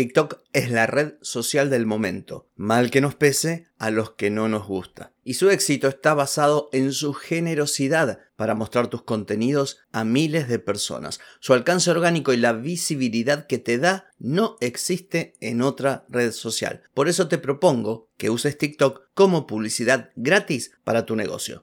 TikTok es la red social del momento, mal que nos pese a los que no nos gusta. Y su éxito está basado en su generosidad para mostrar tus contenidos a miles de personas. Su alcance orgánico y la visibilidad que te da no existe en otra red social. Por eso te propongo que uses TikTok como publicidad gratis para tu negocio.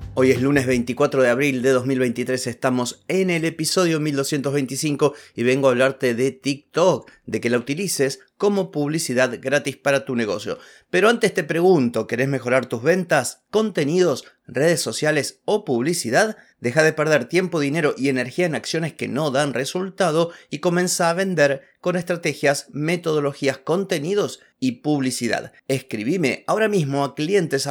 Hoy es lunes 24 de abril de 2023, estamos en el episodio 1225 y vengo a hablarte de TikTok, de que la utilices como publicidad gratis para tu negocio. Pero antes te pregunto, ¿querés mejorar tus ventas, contenidos, redes sociales o publicidad? Deja de perder tiempo, dinero y energía en acciones que no dan resultado y comienza a vender con estrategias, metodologías, contenidos y publicidad. Escribime ahora mismo a clientes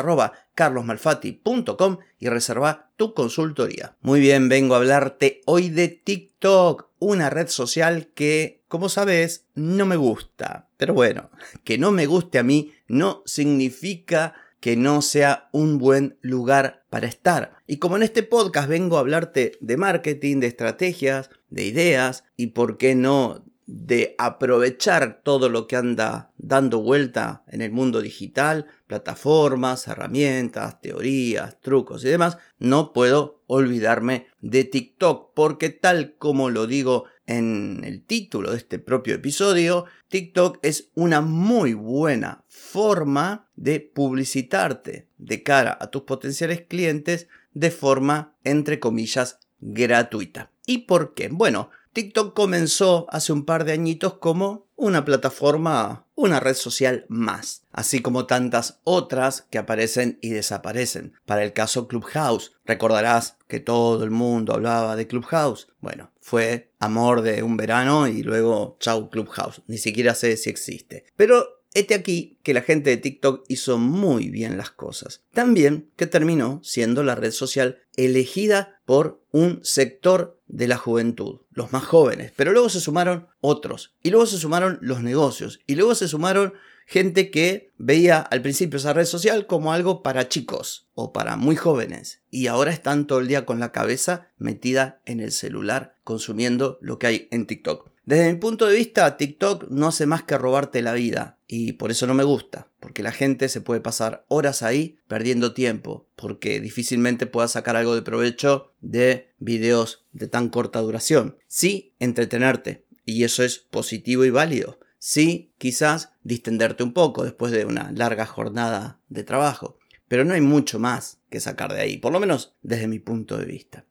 y reserva tu consultoría. Muy bien, vengo a hablarte hoy de TikTok, una red social que, como sabes, no me gusta. Pero bueno, que no me guste a mí no significa que no sea un buen lugar para estar. Y como en este podcast vengo a hablarte de marketing, de estrategias, de ideas y por qué no de aprovechar todo lo que anda dando vuelta en el mundo digital, plataformas, herramientas, teorías, trucos y demás, no puedo olvidarme de TikTok porque tal como lo digo en el título de este propio episodio, TikTok es una muy buena forma de publicitarte de cara a tus potenciales clientes de forma, entre comillas, gratuita. ¿Y por qué? Bueno, TikTok comenzó hace un par de añitos como una plataforma, una red social más, así como tantas otras que aparecen y desaparecen. Para el caso Clubhouse, recordarás que todo el mundo hablaba de Clubhouse. Bueno, fue amor de un verano y luego chau Clubhouse, ni siquiera sé si existe. Pero Este aquí que la gente de TikTok hizo muy bien las cosas. También que terminó siendo la red social elegida por un sector de la juventud, los más jóvenes. Pero luego se sumaron otros. Y luego se sumaron los negocios. Y luego se sumaron gente que veía al principio esa red social como algo para chicos o para muy jóvenes. Y ahora están todo el día con la cabeza metida en el celular consumiendo lo que hay en TikTok. Desde mi punto de vista, TikTok no hace más que robarte la vida y por eso no me gusta, porque la gente se puede pasar horas ahí perdiendo tiempo, porque difícilmente pueda sacar algo de provecho de videos de tan corta duración. Sí, entretenerte, y eso es positivo y válido. Sí, quizás distenderte un poco después de una larga jornada de trabajo, pero no hay mucho más que sacar de ahí, por lo menos desde mi punto de vista.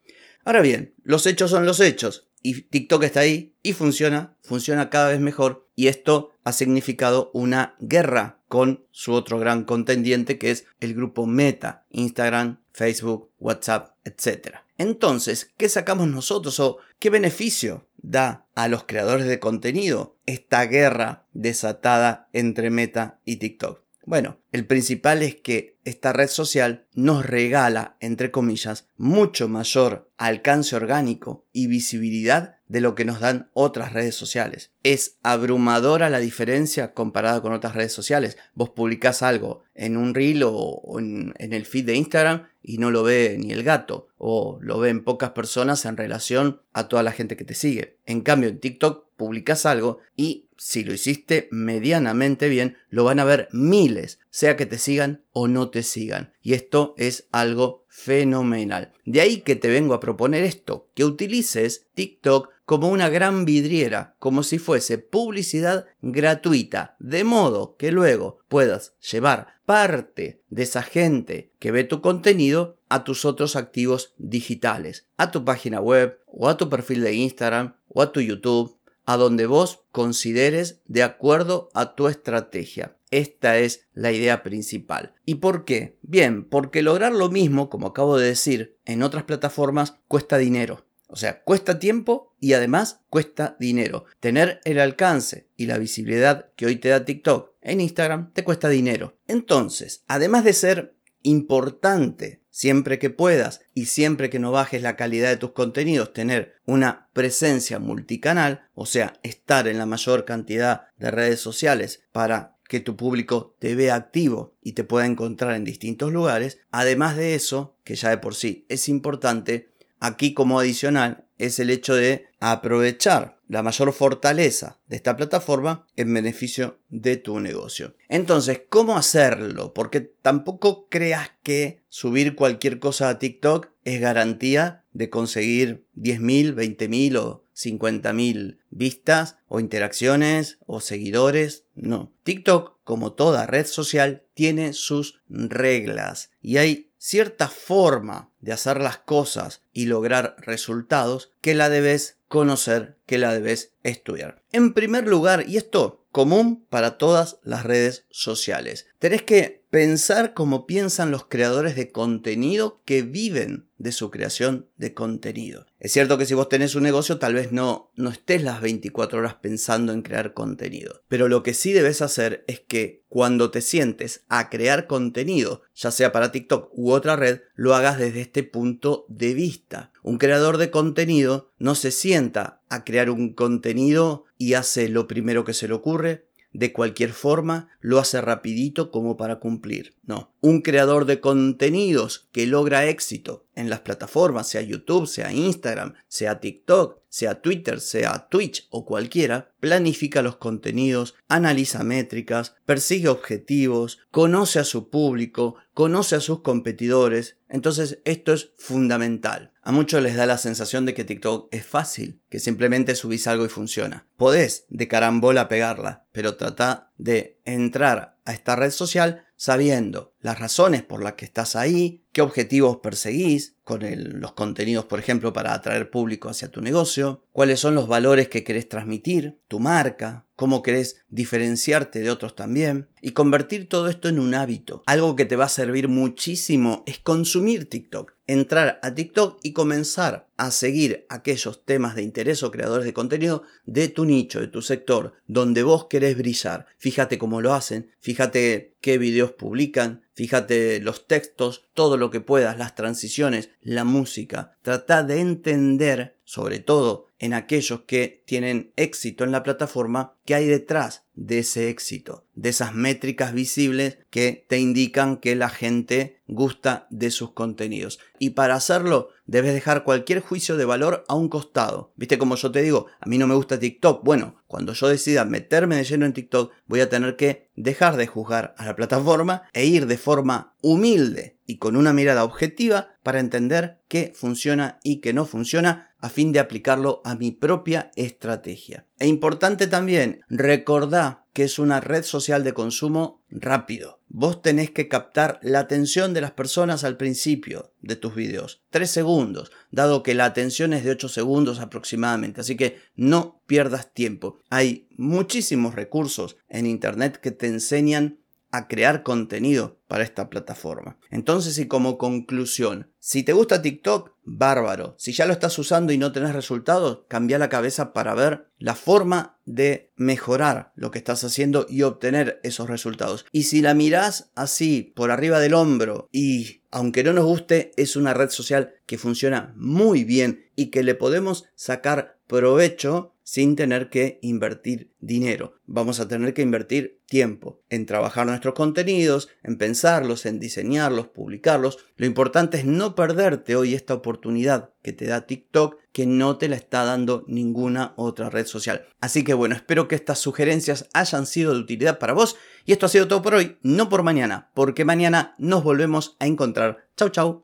Ahora bien, los hechos son los hechos y TikTok está ahí y funciona, funciona cada vez mejor y esto ha significado una guerra con su otro gran contendiente que es el grupo Meta, Instagram, Facebook, WhatsApp, etc. Entonces, ¿qué sacamos nosotros o qué beneficio da a los creadores de contenido esta guerra desatada entre Meta y TikTok? Bueno, el principal es que esta red social nos regala, entre comillas, mucho mayor alcance orgánico y visibilidad de lo que nos dan otras redes sociales. Es abrumadora la diferencia comparada con otras redes sociales. Vos publicás algo en un reel o, en, en el feed de Instagram y no lo ve ni el gato o lo ven pocas personas en relación a toda la gente que te sigue. En cambio, en TikTok publicas algo y si lo hiciste medianamente bien, lo van a ver miles, sea que te sigan o no te sigan. Y esto es algo fenomenal. De ahí que te vengo a proponer esto, que utilices TikTok como una gran vidriera, como si fuese publicidad gratuita, de modo que luego puedas llevar parte de esa gente que ve tu contenido a tus otros activos digitales, a tu página web o a tu perfil de Instagram o a tu YouTube a donde vos consideres de acuerdo a tu estrategia. Esta es la idea principal. ¿Y por qué? Bien, porque lograr lo mismo, como acabo de decir, en otras plataformas cuesta dinero. O sea, cuesta tiempo y además cuesta dinero. Tener el alcance y la visibilidad que hoy te da TikTok en Instagram te cuesta dinero. Entonces, además de ser importante siempre que puedas y siempre que no bajes la calidad de tus contenidos, tener una presencia multicanal, o sea, estar en la mayor cantidad de redes sociales para que tu público te vea activo y te pueda encontrar en distintos lugares. Además de eso, que ya de por sí es importante, aquí como adicional es el hecho de aprovechar la mayor fortaleza de esta plataforma en beneficio de tu negocio. Entonces, ¿cómo hacerlo? Porque tampoco creas que subir cualquier cosa a TikTok es garantía de conseguir 10.000, 20.000 o 50.000 vistas o interacciones o seguidores. No. TikTok, como toda red social, tiene sus reglas y hay cierta forma de hacer las cosas y lograr resultados que la debes conocer, que la debes estudiar. En primer lugar, y esto común para todas las redes sociales, tenés que pensar como piensan los creadores de contenido que viven de su creación de contenido. Es cierto que si vos tenés un negocio tal vez no, no estés las 24 horas pensando en crear contenido, pero lo que sí debes hacer es que cuando te sientes a crear contenido, ya sea para TikTok u otra red, lo hagas desde este punto de vista. Un creador de contenido no se sienta a crear un contenido y hace lo primero que se le ocurre, de cualquier forma, lo hace rapidito como para cumplir. No, un creador de contenidos que logra éxito en las plataformas, sea YouTube, sea Instagram, sea TikTok, sea Twitter, sea Twitch o cualquiera, planifica los contenidos, analiza métricas, persigue objetivos, conoce a su público, conoce a sus competidores. Entonces esto es fundamental. A muchos les da la sensación de que TikTok es fácil, que simplemente subís algo y funciona. Podés de carambola pegarla, pero trata de entrar a esta red social sabiendo las razones por las que estás ahí, qué objetivos perseguís con los contenidos, por ejemplo, para atraer público hacia tu negocio, cuáles son los valores que querés transmitir, tu marca, cómo querés diferenciarte de otros también y convertir todo esto en un hábito. Algo que te va a servir muchísimo es consumir TikTok, entrar a TikTok y comenzar a seguir aquellos temas de interés o creadores de contenido de tu nicho, de tu sector, donde vos querés brillar. Fíjate cómo lo hacen, fíjate qué videos publican, fíjate los textos, todo lo que puedas, las transiciones, la música. Trata de entender, sobre todo en aquellos que tienen éxito en la plataforma, qué hay detrás de ese éxito, de esas métricas visibles que te indican que la gente gusta de sus contenidos. Y para hacerlo, debes dejar cualquier juicio de valor a un costado. Viste como yo te digo, a mí no me gusta TikTok. Bueno, cuando yo decida meterme de lleno en TikTok, voy a tener que dejar de juzgar a la plataforma e ir de forma humilde y con una mirada objetiva para entender qué funciona y qué no funciona a fin de aplicarlo a mi propia estrategia. E importante también, recordá que es una red social de consumo rápido. Vos tenés que captar la atención de las personas al principio de tus videos. 3 segundos, dado que la atención es de 8 segundos aproximadamente. Así que no pierdas tiempo. Hay muchísimos recursos en Internet que te enseñan a crear contenido para esta plataforma. Entonces y como conclusión, si te gusta TikTok, bárbaro. Si ya lo estás usando y no tenés resultados, cambia la cabeza para ver la forma de mejorar lo que estás haciendo y obtener esos resultados. Y si la mirás así por arriba del hombro y aunque no nos guste, es una red social que funciona muy bien y que le podemos sacar provecho sin tener que invertir dinero. Vamos a tener que invertir tiempo en trabajar nuestros contenidos, en pensarlos, en diseñarlos, publicarlos. Lo importante es no perderte hoy esta oportunidad que te da TikTok que no te la está dando ninguna otra red social. Así que bueno, espero que estas sugerencias hayan sido de utilidad para vos y esto ha sido todo por hoy, no por mañana, porque mañana nos volvemos a encontrar. Chau chau.